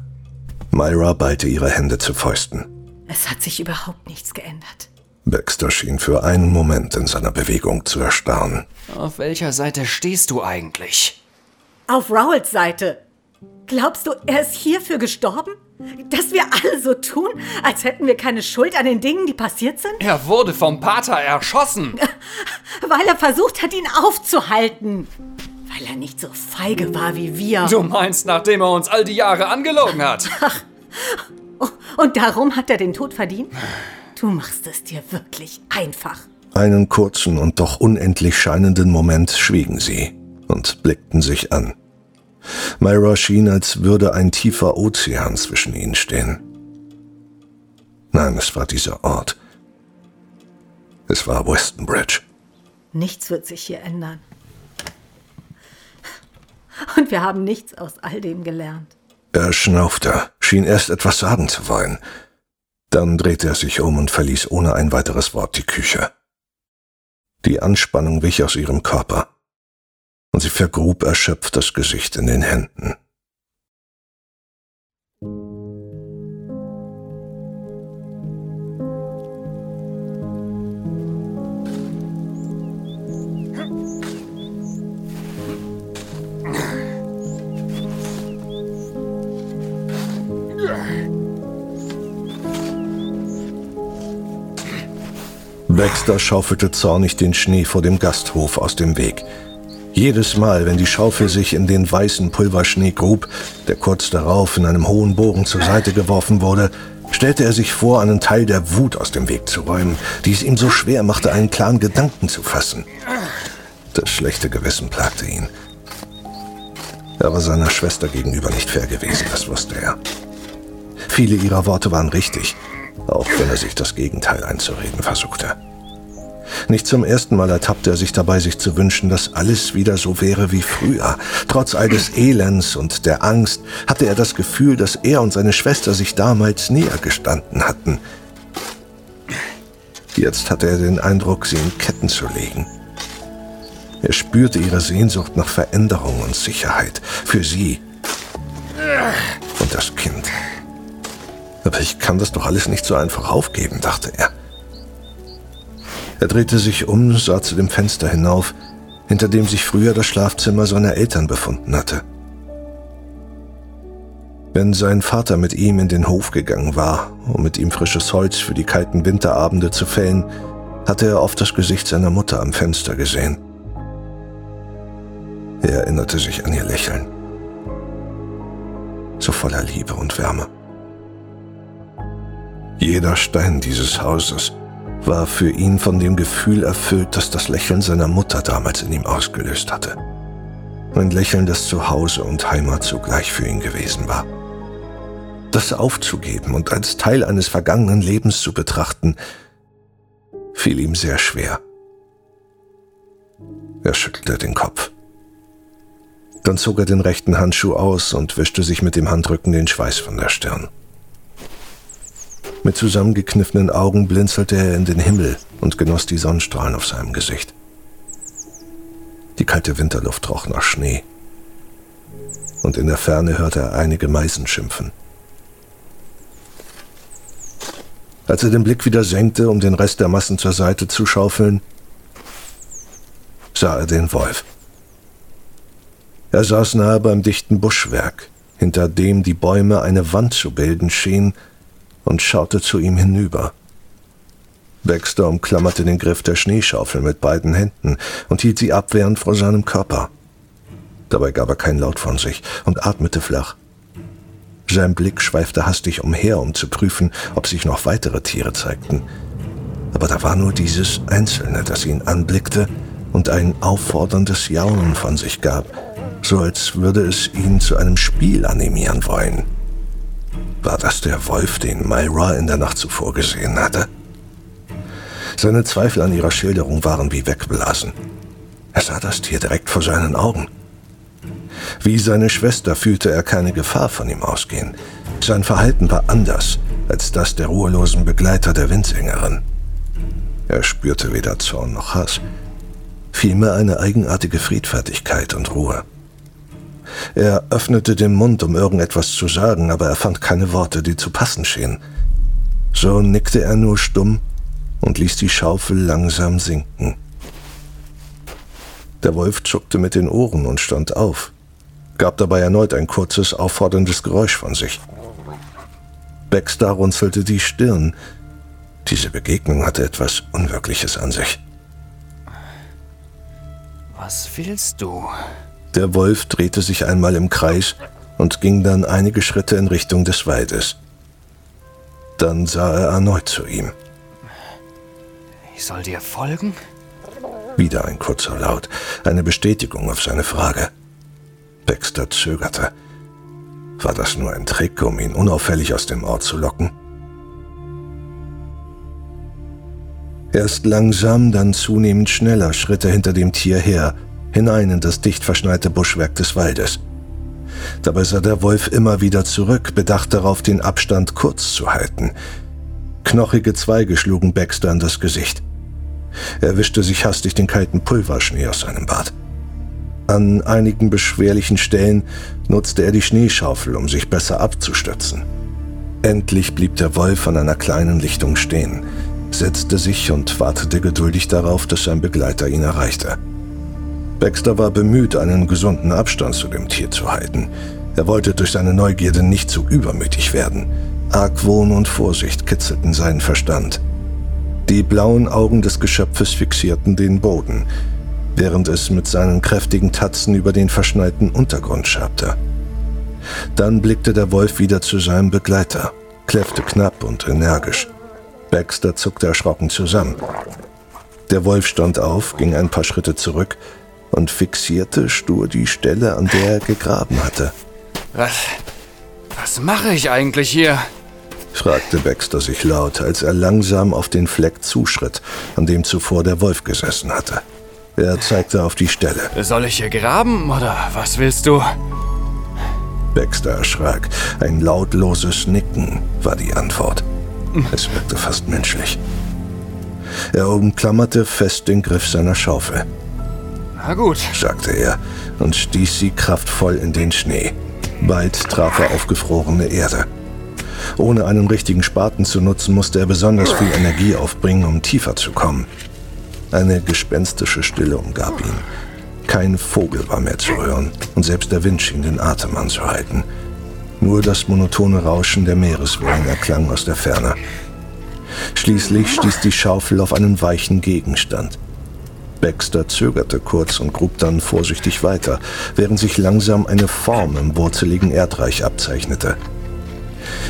Myra ballte ihre Hände zu Fäusten. Es hat sich überhaupt nichts geändert. Baxter schien für einen Moment in seiner Bewegung zu erstarren. Auf welcher Seite stehst du eigentlich? Auf Rowells Seite. Glaubst du, er ist hierfür gestorben? Dass wir alle so tun, als hätten wir keine Schuld an den Dingen, die passiert sind? Er wurde vom Pater erschossen. [laughs] Weil er versucht hat, ihn aufzuhalten. Weil er nicht so feige war wie wir. Du meinst, nachdem er uns all die Jahre angelogen hat? Und darum hat er den Tod verdient? [sighs] Du machst es dir wirklich einfach. Einen kurzen und doch unendlich scheinenden Moment schwiegen sie und blickten sich an. Myra schien, als würde ein tiefer Ozean zwischen ihnen stehen. Nein, es war dieser Ort. Es war Westonbridge. Nichts wird sich hier ändern. Und wir haben nichts aus all dem gelernt. Er schnaufte, schien erst etwas sagen zu wollen. Dann drehte er sich um und verließ ohne ein weiteres Wort die Küche. Die Anspannung wich aus ihrem Körper und sie vergrub erschöpft das Gesicht in den Händen. Baxter schaufelte zornig den Schnee vor dem Gasthof aus dem Weg. Jedes Mal, wenn die Schaufel sich in den weißen Pulverschnee grub, der kurz darauf in einem hohen Bogen zur Seite geworfen wurde, stellte er sich vor, einen Teil der Wut aus dem Weg zu räumen, die es ihm so schwer machte, einen klaren Gedanken zu fassen. Das schlechte Gewissen plagte ihn. Er war seiner Schwester gegenüber nicht fair gewesen, das wusste er. Viele ihrer Worte waren richtig, auch wenn er sich das Gegenteil einzureden versuchte. Nicht zum ersten Mal ertappte er sich dabei, sich zu wünschen, dass alles wieder so wäre wie früher. Trotz all des Elends und der Angst hatte er das Gefühl, dass er und seine Schwester sich damals näher gestanden hatten. Jetzt hatte er den Eindruck, sie in Ketten zu legen. Er spürte ihre Sehnsucht nach Veränderung und Sicherheit für sie und das Kind. Aber ich kann das doch alles nicht so einfach aufgeben, dachte er. Er drehte sich um, sah zu dem Fenster hinauf, hinter dem sich früher das Schlafzimmer seiner Eltern befunden hatte. Wenn sein Vater mit ihm in den Hof gegangen war, um mit ihm frisches Holz für die kalten Winterabende zu fällen, hatte er oft das Gesicht seiner Mutter am Fenster gesehen. Er erinnerte sich an ihr Lächeln. So voller Liebe und Wärme. Jeder Stein dieses Hauses war für ihn von dem Gefühl erfüllt, das das Lächeln seiner Mutter damals in ihm ausgelöst hatte. Ein Lächeln, das Zuhause und Heimat zugleich für ihn gewesen war. Das aufzugeben und als Teil eines vergangenen Lebens zu betrachten, fiel ihm sehr schwer. Er schüttelte den Kopf. Dann zog er den rechten Handschuh aus und wischte sich mit dem Handrücken den Schweiß von der Stirn. Mit zusammengekniffenen Augen blinzelte er in den Himmel und genoss die Sonnenstrahlen auf seinem Gesicht. Die kalte Winterluft roch nach Schnee. Und in der Ferne hörte er einige Meisen schimpfen. Als er den Blick wieder senkte, um den Rest der Massen zur Seite zu schaufeln, sah er den Wolf. Er saß nahe beim dichten Buschwerk, hinter dem die Bäume eine Wand zu bilden schienen und schaute zu ihm hinüber. Baxter umklammerte den Griff der Schneeschaufel mit beiden Händen und hielt sie abwehrend vor seinem Körper. Dabei gab er kein Laut von sich und atmete flach. Sein Blick schweifte hastig umher, um zu prüfen, ob sich noch weitere Tiere zeigten. Aber da war nur dieses Einzelne, das ihn anblickte und ein aufforderndes Jaulen von sich gab, so als würde es ihn zu einem Spiel animieren wollen. War das der Wolf, den Myra in der Nacht zuvor gesehen hatte? Seine Zweifel an ihrer Schilderung waren wie weggeblasen. Er sah das Tier direkt vor seinen Augen. Wie seine Schwester fühlte er keine Gefahr von ihm ausgehen. Sein Verhalten war anders als das der ruhelosen Begleiter der Windsängerin. Er spürte weder Zorn noch Hass, vielmehr eine eigenartige Friedfertigkeit und Ruhe. Er öffnete den Mund, um irgendetwas zu sagen, aber er fand keine Worte, die zu passen schienen. So nickte er nur stumm und ließ die Schaufel langsam sinken. Der Wolf zuckte mit den Ohren und stand auf, gab dabei erneut ein kurzes, aufforderndes Geräusch von sich. Baxter runzelte die Stirn. Diese Begegnung hatte etwas Unwirkliches an sich. Was willst du? Der Wolf drehte sich einmal im Kreis und ging dann einige Schritte in Richtung des Waldes. Dann sah er erneut zu ihm. Ich soll dir folgen? Wieder ein kurzer Laut, eine Bestätigung auf seine Frage. Baxter zögerte. War das nur ein Trick, um ihn unauffällig aus dem Ort zu locken? Erst langsam, dann zunehmend schneller schritt er hinter dem Tier her, hinein in das dicht verschneite Buschwerk des Waldes. Dabei sah der Wolf immer wieder zurück, bedacht darauf, den Abstand kurz zu halten. Knochige Zweige schlugen Baxter in das Gesicht. Er wischte sich hastig den kalten Pulverschnee aus seinem Bart. An einigen beschwerlichen Stellen nutzte er die Schneeschaufel, um sich besser abzustützen. Endlich blieb der Wolf an einer kleinen Lichtung stehen, setzte sich und wartete geduldig darauf, dass sein Begleiter ihn erreichte. Baxter war bemüht, einen gesunden Abstand zu dem Tier zu halten. Er wollte durch seine Neugierde nicht zu übermütig werden. Argwohn und Vorsicht kitzelten seinen Verstand. Die blauen Augen des Geschöpfes fixierten den Boden, während es mit seinen kräftigen Tatzen über den verschneiten Untergrund schabte. Dann blickte der Wolf wieder zu seinem Begleiter, kläffte knapp und energisch. Baxter zuckte erschrocken zusammen. Der Wolf stand auf, ging ein paar Schritte zurück und fixierte stur die Stelle, an der er gegraben hatte. Was, was mache ich eigentlich hier? fragte Baxter sich laut, als er langsam auf den Fleck zuschritt, an dem zuvor der Wolf gesessen hatte. Er zeigte auf die Stelle. Soll ich hier graben oder was willst du? Baxter erschrak. Ein lautloses Nicken war die Antwort. Es wirkte fast menschlich. Er umklammerte fest den Griff seiner Schaufel. Na gut, sagte er und stieß sie kraftvoll in den Schnee. Bald traf er auf gefrorene Erde. Ohne einen richtigen Spaten zu nutzen, musste er besonders viel Energie aufbringen, um tiefer zu kommen. Eine gespenstische Stille umgab ihn. Kein Vogel war mehr zu hören und selbst der Wind schien den Atem anzuhalten. Nur das monotone Rauschen der Meereswellen erklang aus der Ferne. Schließlich stieß die Schaufel auf einen weichen Gegenstand. Baxter zögerte kurz und grub dann vorsichtig weiter, während sich langsam eine Form im wurzeligen Erdreich abzeichnete.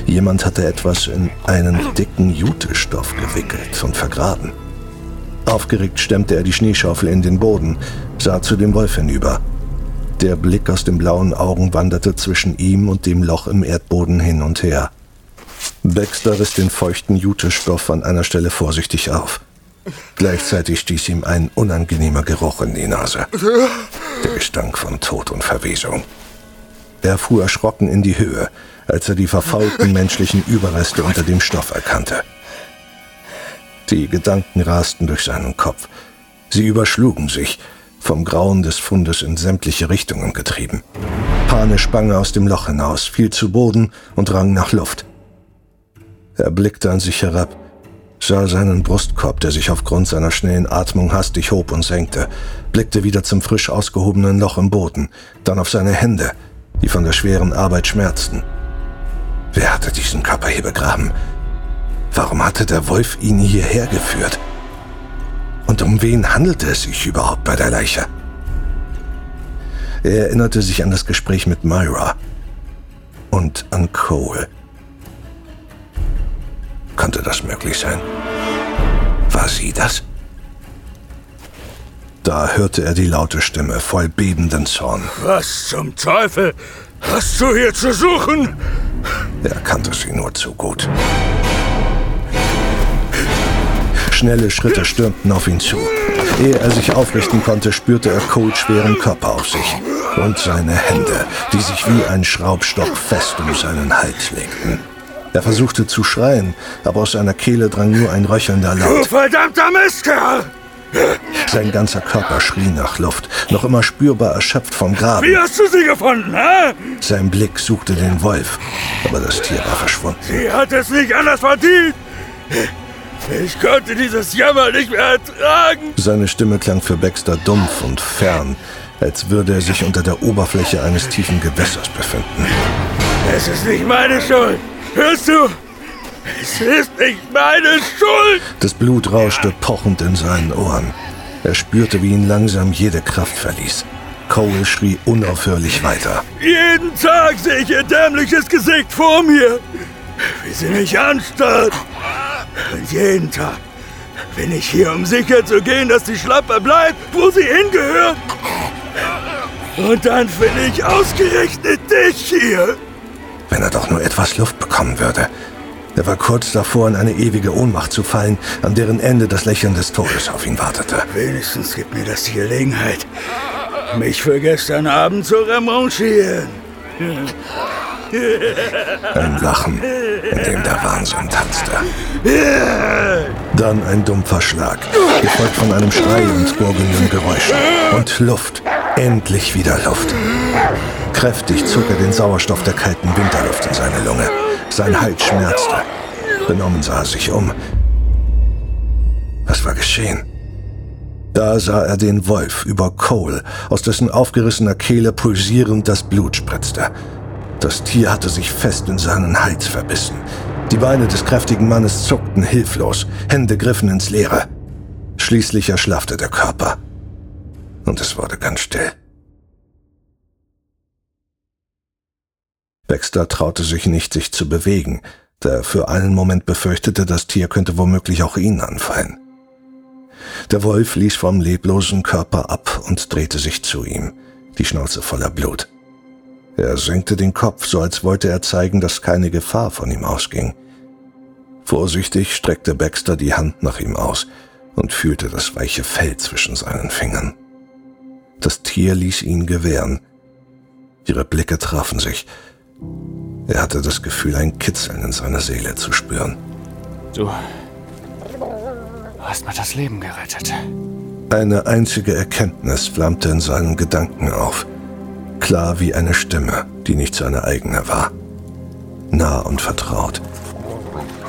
Jemand hatte etwas in einen dicken Jutestoff gewickelt und vergraben. Aufgeregt stemmte er die Schneeschaufel in den Boden, sah zu dem Wolf hinüber. Der Blick aus den blauen Augen wanderte zwischen ihm und dem Loch im Erdboden hin und her. Baxter riss den feuchten Jutestoff an einer Stelle vorsichtig auf. Gleichzeitig stieß ihm ein unangenehmer Geruch in die Nase. Der Gestank von Tod und Verwesung. Er fuhr erschrocken in die Höhe, als er die verfaulten menschlichen Überreste unter dem Stoff erkannte. Die Gedanken rasten durch seinen Kopf. Sie überschlugen sich, vom Grauen des Fundes in sämtliche Richtungen getrieben. Pane sprang aus dem Loch hinaus, fiel zu Boden und rang nach Luft. Er blickte an sich herab, sah seinen Brustkorb, der sich aufgrund seiner schnellen Atmung hastig hob und senkte, blickte wieder zum frisch ausgehobenen Loch im Boden, dann auf seine Hände, die von der schweren Arbeit schmerzten. Wer hatte diesen Körper hier begraben? Warum hatte der Wolf ihn hierher geführt? Und um wen handelte es sich überhaupt bei der Leiche? Er erinnerte sich an das Gespräch mit Myra und an Cole. Konnte das möglich sein? War sie das? Da hörte er die laute Stimme voll bebenden Zorn. Was zum Teufel hast du hier zu suchen? Er kannte sie nur zu gut. Schnelle Schritte stürmten auf ihn zu. Ehe er sich aufrichten konnte, spürte er Coles schweren Körper auf sich und seine Hände, die sich wie ein Schraubstock fest um seinen Hals legten. Er versuchte zu schreien, aber aus seiner Kehle drang nur ein röchelnder Laut. Verdammter Mistkerl! Sein ganzer Körper schrie nach Luft, noch immer spürbar erschöpft vom Graben. Wie hast du sie gefunden, hä? Sein Blick suchte den Wolf, aber das Tier war verschwunden. Sie hat es nicht anders verdient! Ich konnte dieses Jammer nicht mehr ertragen! Seine Stimme klang für Baxter dumpf und fern, als würde er sich unter der Oberfläche eines tiefen Gewässers befinden. Es ist nicht meine Schuld! Hörst du? Es ist nicht meine Schuld! Das Blut rauschte pochend in seinen Ohren. Er spürte, wie ihn langsam jede Kraft verließ. Cole schrie unaufhörlich weiter. Jeden Tag sehe ich ihr dämliches Gesicht vor mir, wie sie mich anstarrt. Und jeden Tag bin ich hier, um sicher zu gehen, dass die Schlappe bleibt, wo sie hingehört. Und dann finde ich ausgerechnet dich hier. Wenn er doch nur etwas Luft bekommen würde. Er war kurz davor, in eine ewige Ohnmacht zu fallen, an deren Ende das Lächeln des Todes auf ihn wartete. Wenigstens gibt mir das die Gelegenheit, mich für gestern Abend zu revanchieren. Ein Lachen, in dem der Wahnsinn tanzte. Dann ein dumpfer Schlag, gefolgt von einem Schrei und gurgelnden Geräuschen. Und Luft, endlich wieder Luft. Kräftig zog er den Sauerstoff der kalten Winterluft in seine Lunge. Sein Hals schmerzte. Benommen sah er sich um. Was war geschehen? Da sah er den Wolf über Cole, aus dessen aufgerissener Kehle pulsierend das Blut spritzte. Das Tier hatte sich fest in seinen Hals verbissen. Die Beine des kräftigen Mannes zuckten hilflos, Hände griffen ins Leere. Schließlich erschlaffte der Körper. Und es wurde ganz still. Baxter traute sich nicht, sich zu bewegen, da er für einen Moment befürchtete, das Tier könnte womöglich auch ihn anfallen. Der Wolf ließ vom leblosen Körper ab und drehte sich zu ihm, die Schnauze voller Blut. Er senkte den Kopf, so als wollte er zeigen, dass keine Gefahr von ihm ausging. Vorsichtig streckte Baxter die Hand nach ihm aus und fühlte das weiche Fell zwischen seinen Fingern. Das Tier ließ ihn gewähren. Ihre Blicke trafen sich. Er hatte das Gefühl, ein Kitzeln in seiner Seele zu spüren. Du hast mir das Leben gerettet. Eine einzige Erkenntnis flammte in seinen Gedanken auf. Klar wie eine Stimme, die nicht seine eigene war. Nah und vertraut.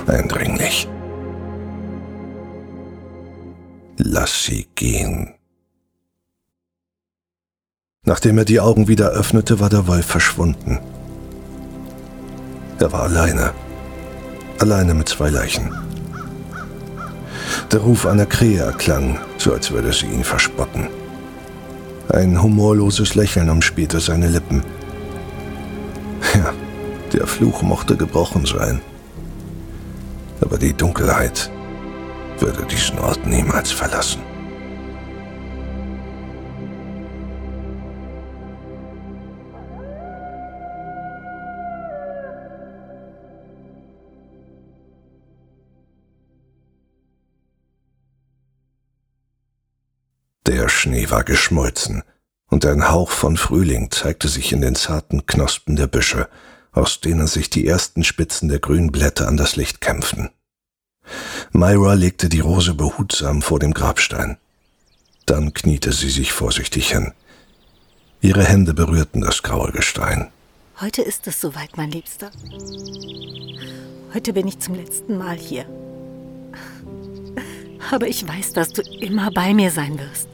Eindringlich. Lass sie gehen. Nachdem er die Augen wieder öffnete, war der Wolf verschwunden. Er war alleine. Alleine mit zwei Leichen. Der Ruf einer Krähe erklang, so als würde sie ihn verspotten. Ein humorloses Lächeln umspielte seine Lippen. Ja, der Fluch mochte gebrochen sein. Aber die Dunkelheit würde diesen Ort niemals verlassen. Schnee war geschmolzen, und ein Hauch von Frühling zeigte sich in den zarten Knospen der Büsche, aus denen sich die ersten Spitzen der grünen Blätter an das Licht kämpften. Myra legte die Rose behutsam vor dem Grabstein. Dann kniete sie sich vorsichtig hin. Ihre Hände berührten das graue Gestein. Heute ist es soweit, mein Liebster. Heute bin ich zum letzten Mal hier. Aber ich weiß, dass du immer bei mir sein wirst.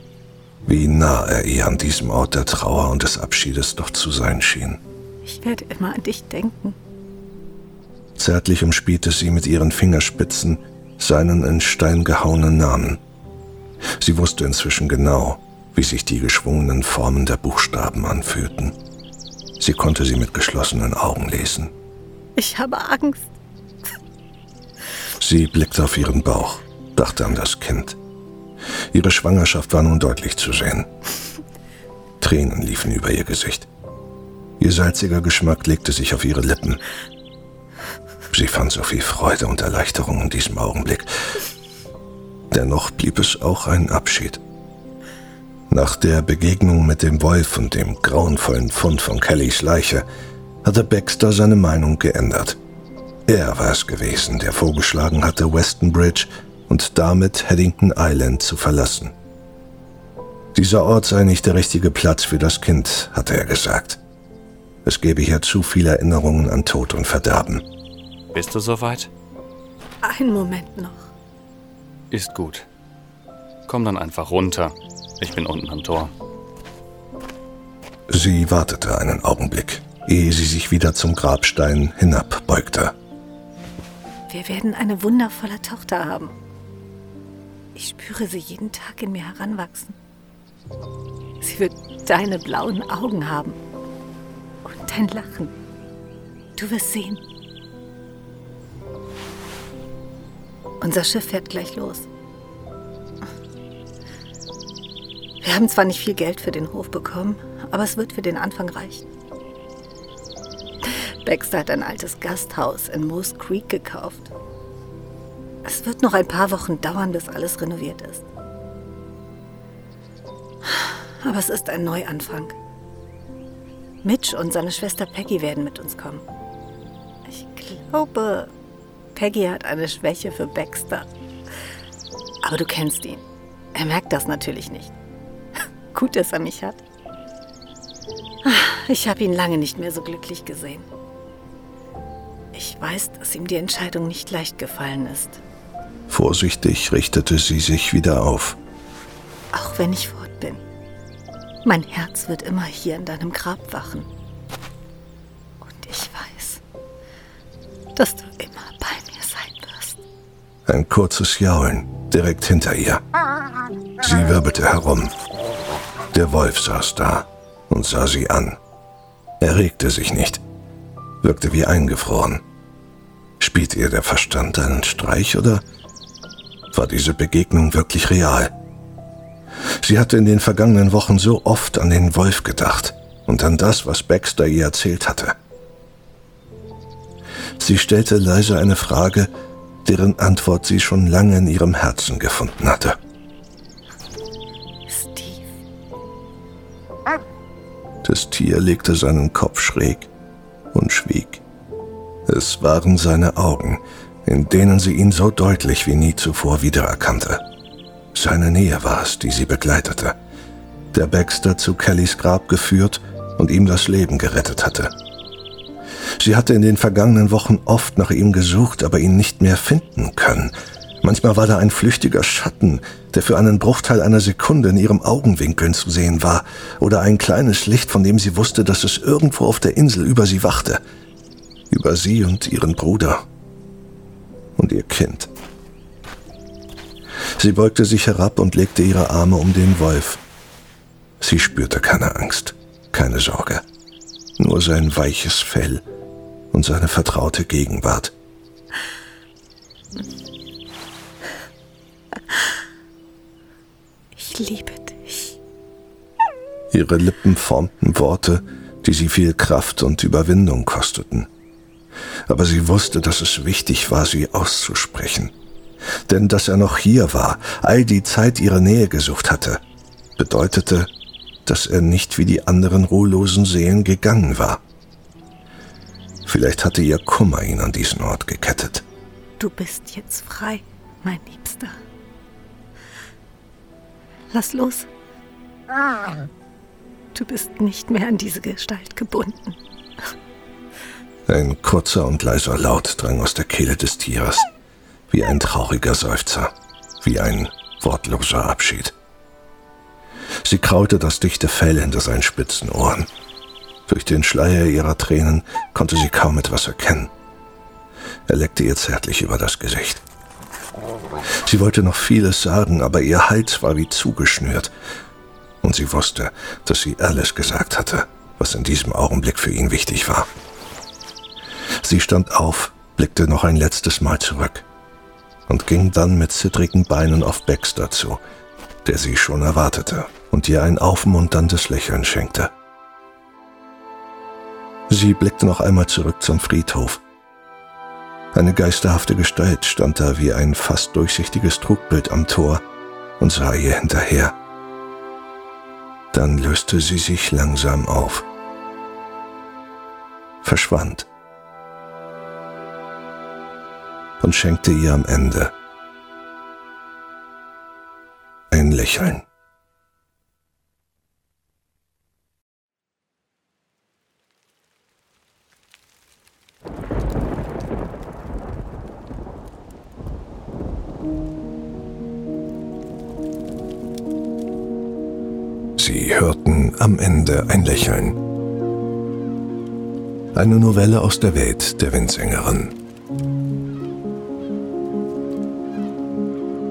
Wie nah er ihr an diesem Ort der Trauer und des Abschiedes doch zu sein schien. Ich werde immer an dich denken. Zärtlich umspielte sie mit ihren Fingerspitzen seinen in Stein gehauenen Namen. Sie wusste inzwischen genau, wie sich die geschwungenen Formen der Buchstaben anfühlten. Sie konnte sie mit geschlossenen Augen lesen. Ich habe Angst. Sie blickte auf ihren Bauch, dachte an das Kind. Ihre Schwangerschaft war nun deutlich zu sehen. Tränen liefen über ihr Gesicht. Ihr salziger Geschmack legte sich auf ihre Lippen. Sie fand so viel Freude und Erleichterung in diesem Augenblick. Dennoch blieb es auch ein Abschied. Nach der Begegnung mit dem Wolf und dem grauenvollen Fund von Kellys Leiche hatte Baxter seine Meinung geändert. Er war es gewesen, der vorgeschlagen hatte, Weston Bridge und damit Haddington Island zu verlassen. Dieser Ort sei nicht der richtige Platz für das Kind, hatte er gesagt. Es gäbe hier zu viele Erinnerungen an Tod und Verderben. Bist du soweit? Einen Moment noch. Ist gut. Komm dann einfach runter. Ich bin unten am Tor. Sie wartete einen Augenblick, ehe sie sich wieder zum Grabstein hinabbeugte. Wir werden eine wundervolle Tochter haben. Ich spüre sie jeden Tag in mir heranwachsen. Sie wird deine blauen Augen haben. Und dein Lachen. Du wirst sehen. Unser Schiff fährt gleich los. Wir haben zwar nicht viel Geld für den Hof bekommen, aber es wird für den Anfang reichen. Baxter hat ein altes Gasthaus in Moose Creek gekauft. Es wird noch ein paar Wochen dauern, bis alles renoviert ist. Aber es ist ein Neuanfang. Mitch und seine Schwester Peggy werden mit uns kommen. Ich glaube, Peggy hat eine Schwäche für Baxter. Aber du kennst ihn. Er merkt das natürlich nicht. [laughs] Gut, dass er mich hat. Ich habe ihn lange nicht mehr so glücklich gesehen. Ich weiß, dass ihm die Entscheidung nicht leicht gefallen ist. Vorsichtig richtete sie sich wieder auf. Auch wenn ich fort bin. Mein Herz wird immer hier in deinem Grab wachen. Und ich weiß, dass du immer bei mir sein wirst. Ein kurzes Jaulen direkt hinter ihr. Sie wirbelte herum. Der Wolf saß da und sah sie an. Er regte sich nicht, wirkte wie eingefroren. Spielte ihr der Verstand einen Streich oder war diese Begegnung wirklich real? Sie hatte in den vergangenen Wochen so oft an den Wolf gedacht und an das, was Baxter ihr erzählt hatte. Sie stellte leise eine Frage, deren Antwort sie schon lange in ihrem Herzen gefunden hatte. Steve, Das Tier legte seinen Kopf schräg und schwieg. Es waren seine Augen, in denen sie ihn so deutlich wie nie zuvor wiedererkannte. Seine Nähe war es, die sie begleitete, der Baxter zu Kellys Grab geführt und ihm das Leben gerettet hatte. Sie hatte in den vergangenen Wochen oft nach ihm gesucht, aber ihn nicht mehr finden können. Manchmal war da ein flüchtiger Schatten, der für einen Bruchteil einer Sekunde in ihrem Augenwinkeln zu sehen war, oder ein kleines Licht, von dem sie wusste, dass es irgendwo auf der Insel über sie wachte. Über sie und ihren Bruder und ihr Kind. Sie beugte sich herab und legte ihre Arme um den Wolf. Sie spürte keine Angst, keine Sorge, nur sein weiches Fell und seine vertraute Gegenwart. ich liebe dich. Ihre Lippen formten Worte, die sie viel Kraft und Überwindung kosteten. Aber sie wusste, dass es wichtig war, sie auszusprechen. Denn dass er noch hier war, all die Zeit ihre Nähe gesucht hatte, bedeutete, dass er nicht wie die anderen ruhelosen Seelen gegangen war. Vielleicht hatte ihr Kummer ihn an diesen Ort gekettet. Du bist jetzt frei, mein Liebster. Lass los. Du bist nicht mehr an diese Gestalt gebunden. Ein kurzer und leiser Laut drang aus der Kehle des Tieres, wie ein trauriger Seufzer, wie ein wortloser Abschied. Sie kraulte das dichte Fell hinter seinen spitzen Ohren. Durch den Schleier ihrer Tränen konnte sie kaum etwas erkennen. Er leckte ihr zärtlich über das Gesicht. Sie wollte noch vieles sagen, aber ihr Hals war wie zugeschnürt. Und sie wusste, dass sie alles gesagt hatte, was in diesem Augenblick für ihn wichtig war. Sie stand auf, blickte noch ein letztes Mal zurück und ging dann mit zittrigen Beinen auf Baxter zu, der sie schon erwartete und ihr ein aufmunterndes Lächeln schenkte. Sie blickte noch einmal zurück zum Friedhof. Eine geisterhafte Gestalt stand da wie ein fast durchsichtiges Trugbild am Tor und sah ihr hinterher. Dann löste sie sich langsam auf, verschwand und schenkte ihr am Ende ein Lächeln. Sie hörten am Ende ein Lächeln. Eine Novelle aus der Welt der Windsängerin.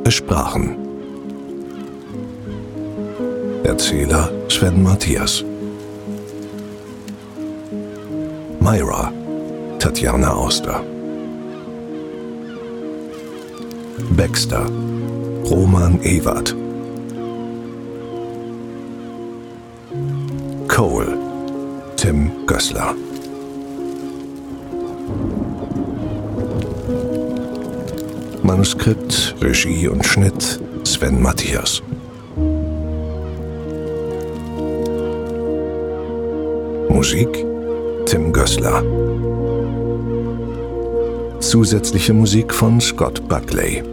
Es sprachen Erzähler Sven Matthias. Myra Tatjana Auster. Baxter Roman Ewert Cole Tim Gößler Manuskript, Regie und Schnitt Sven Matthias. Musik Tim Gößler Zusätzliche Musik von Scott Buckley.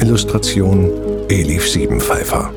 Illustration Elif Siebenpfeifer.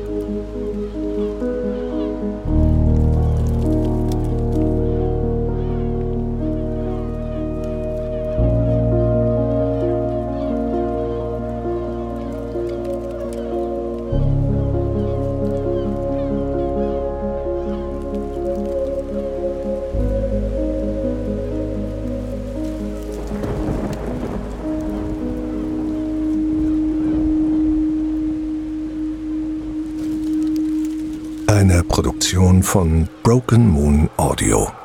Produktion von Broken Moon Audio.